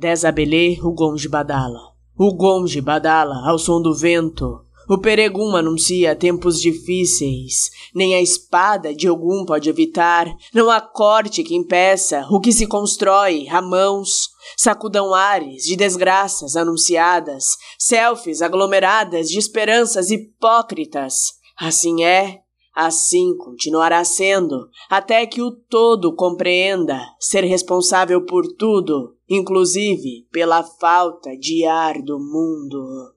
Desabelê o gonge badala. O gonge badala ao som do vento. O peregum anuncia tempos difíceis. Nem a espada de algum pode evitar. Não há corte que impeça o que se constrói a mãos. Sacudam ares de desgraças anunciadas. Selfies aglomeradas de esperanças hipócritas. Assim é, Assim continuará sendo, até que o todo compreenda ser responsável por tudo, inclusive pela falta de ar do mundo.